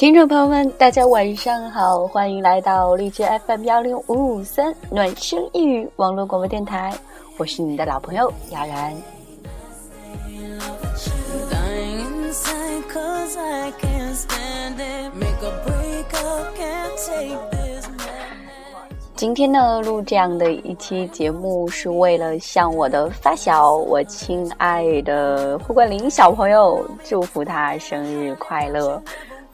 听众朋友们，大家晚上好，欢迎来到荔枝 FM 幺零五五三暖声一语网络广播电台，我是你的老朋友雅然。今天呢，录这样的一期节目，是为了向我的发小，我亲爱的胡冠霖小朋友，祝福他生日快乐。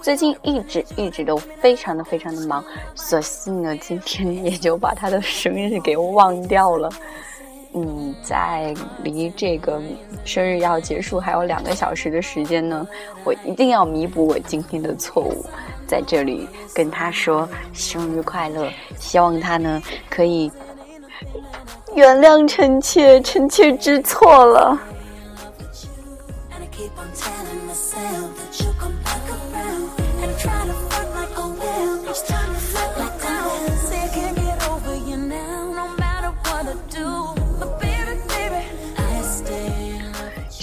最近一直一直都非常的非常的忙，所幸呢，今天也就把他的生日给忘掉了。嗯，在离这个生日要结束还有两个小时的时间呢，我一定要弥补我今天的错误，在这里跟他说生日快乐，希望他呢可以原谅臣妾，臣妾知错了。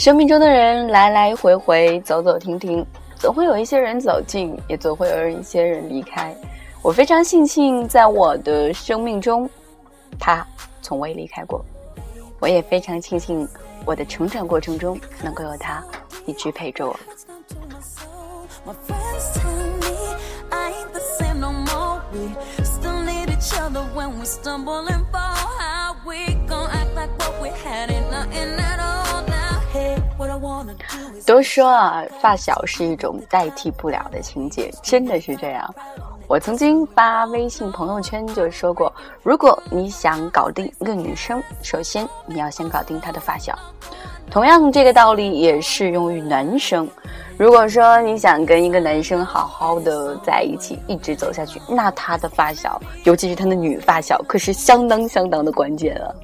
生命中的人来来回回，走走停停，总会有一些人走近，也总会有一些人离开。我非常庆幸，在我的生命中，他从未离开过。我也非常庆幸，我的成长过程中能够有他一直陪着我。都说啊，发小是一种代替不了的情节，真的是这样。我曾经发微信朋友圈就说过，如果你想搞定一个女生，首先你要先搞定她的发小。同样，这个道理也适用于男生。如果说你想跟一个男生好好的在一起，一直走下去，那他的发小，尤其是他的女发小，可是相当相当的关键了。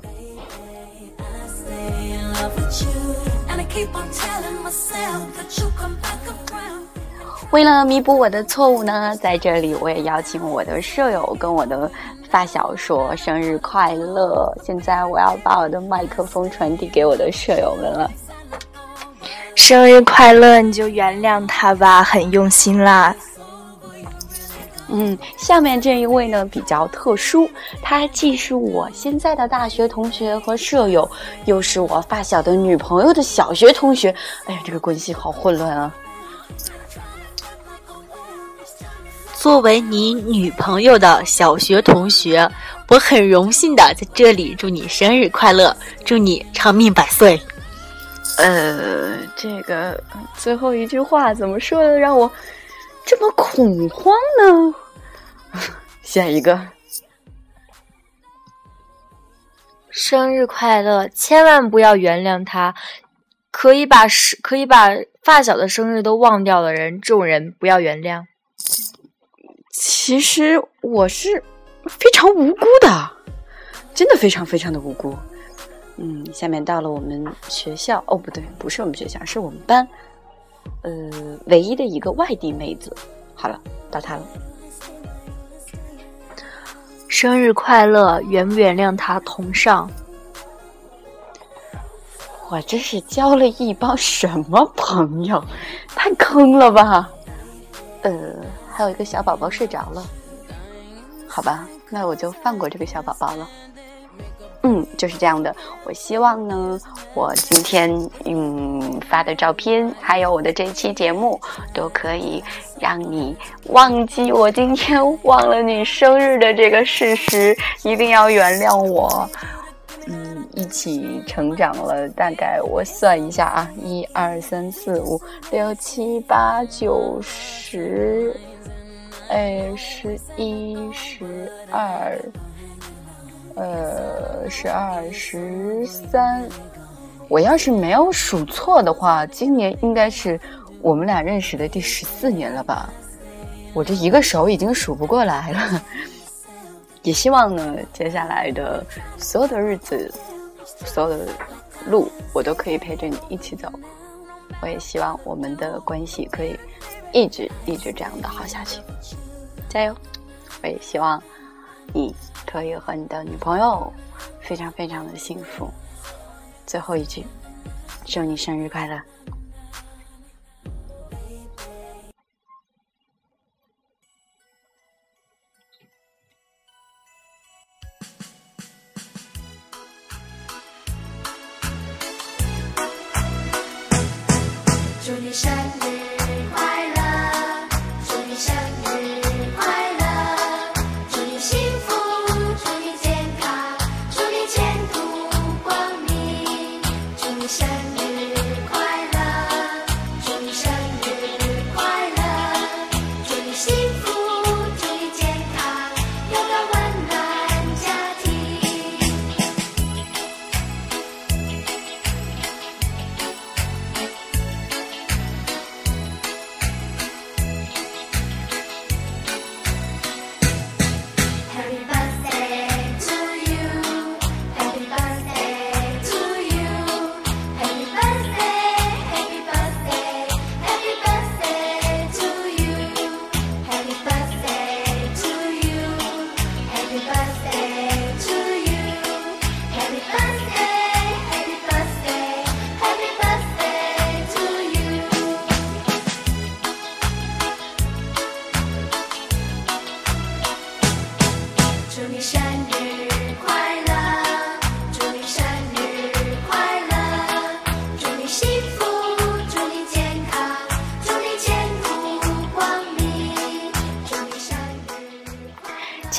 为了弥补我的错误呢，在这里我也邀请我的舍友跟我的发小说生日快乐。现在我要把我的麦克风传递给我的舍友们了。生日快乐，你就原谅他吧，很用心啦。嗯，下面这一位呢比较特殊，他既是我现在的大学同学和舍友，又是我发小的女朋友的小学同学。哎呀，这个关系好混乱啊！作为你女朋友的小学同学，我很荣幸的在这里祝你生日快乐，祝你长命百岁。呃，这个最后一句话怎么说的，让我。这么恐慌呢？下一个，生日快乐！千万不要原谅他，可以把是可以把发小的生日都忘掉的人，这种人不要原谅。其实我是非常无辜的，真的非常非常的无辜。嗯，下面到了我们学校，哦，不对，不是我们学校，是我们班。呃，唯一的一个外地妹子，好了，到她了。生日快乐，原不原谅他同上？我这是交了一帮什么朋友？太坑了吧！呃，还有一个小宝宝睡着了，好吧，那我就放过这个小宝宝了。嗯，就是这样的。我希望呢，我今天嗯发的照片，还有我的这期节目，都可以让你忘记我今天 忘了你生日的这个事实。一定要原谅我。嗯，一起成长了，大概我算一下啊，一二三四五六七八九十，哎，十一十二。呃，十二十三，我要是没有数错的话，今年应该是我们俩认识的第十四年了吧？我这一个手已经数不过来了。也希望呢，接下来的所有的日子，所有的路，我都可以陪着你一起走。我也希望我们的关系可以一直一直这样的好下去，加油！我也希望。你可以和你的女朋友非常非常的幸福。最后一句，祝你生日快乐！山岭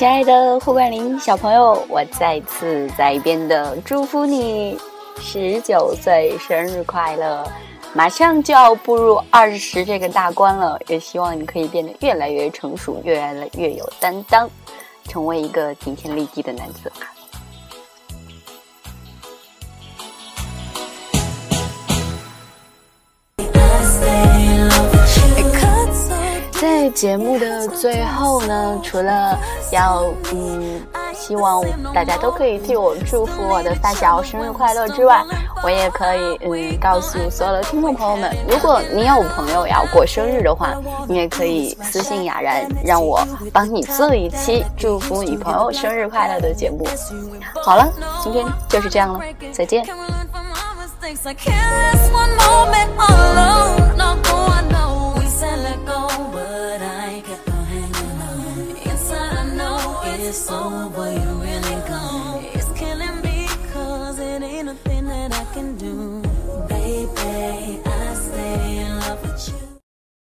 亲爱的霍冠霖小朋友，我再次在一边的祝福你十九岁生日快乐！马上就要步入二十这个大关了，也希望你可以变得越来越成熟，越来越有担当，成为一个顶天立地的男子汉。节目的最后呢，除了要嗯，希望大家都可以替我祝福我的发小生日快乐之外，我也可以嗯告诉所有的听众朋友们，如果你有朋友要过生日的话，你也可以私信雅然，让我帮你做一期祝福你朋友生日快乐的节目。好了，今天就是这样了，再见。it's over you.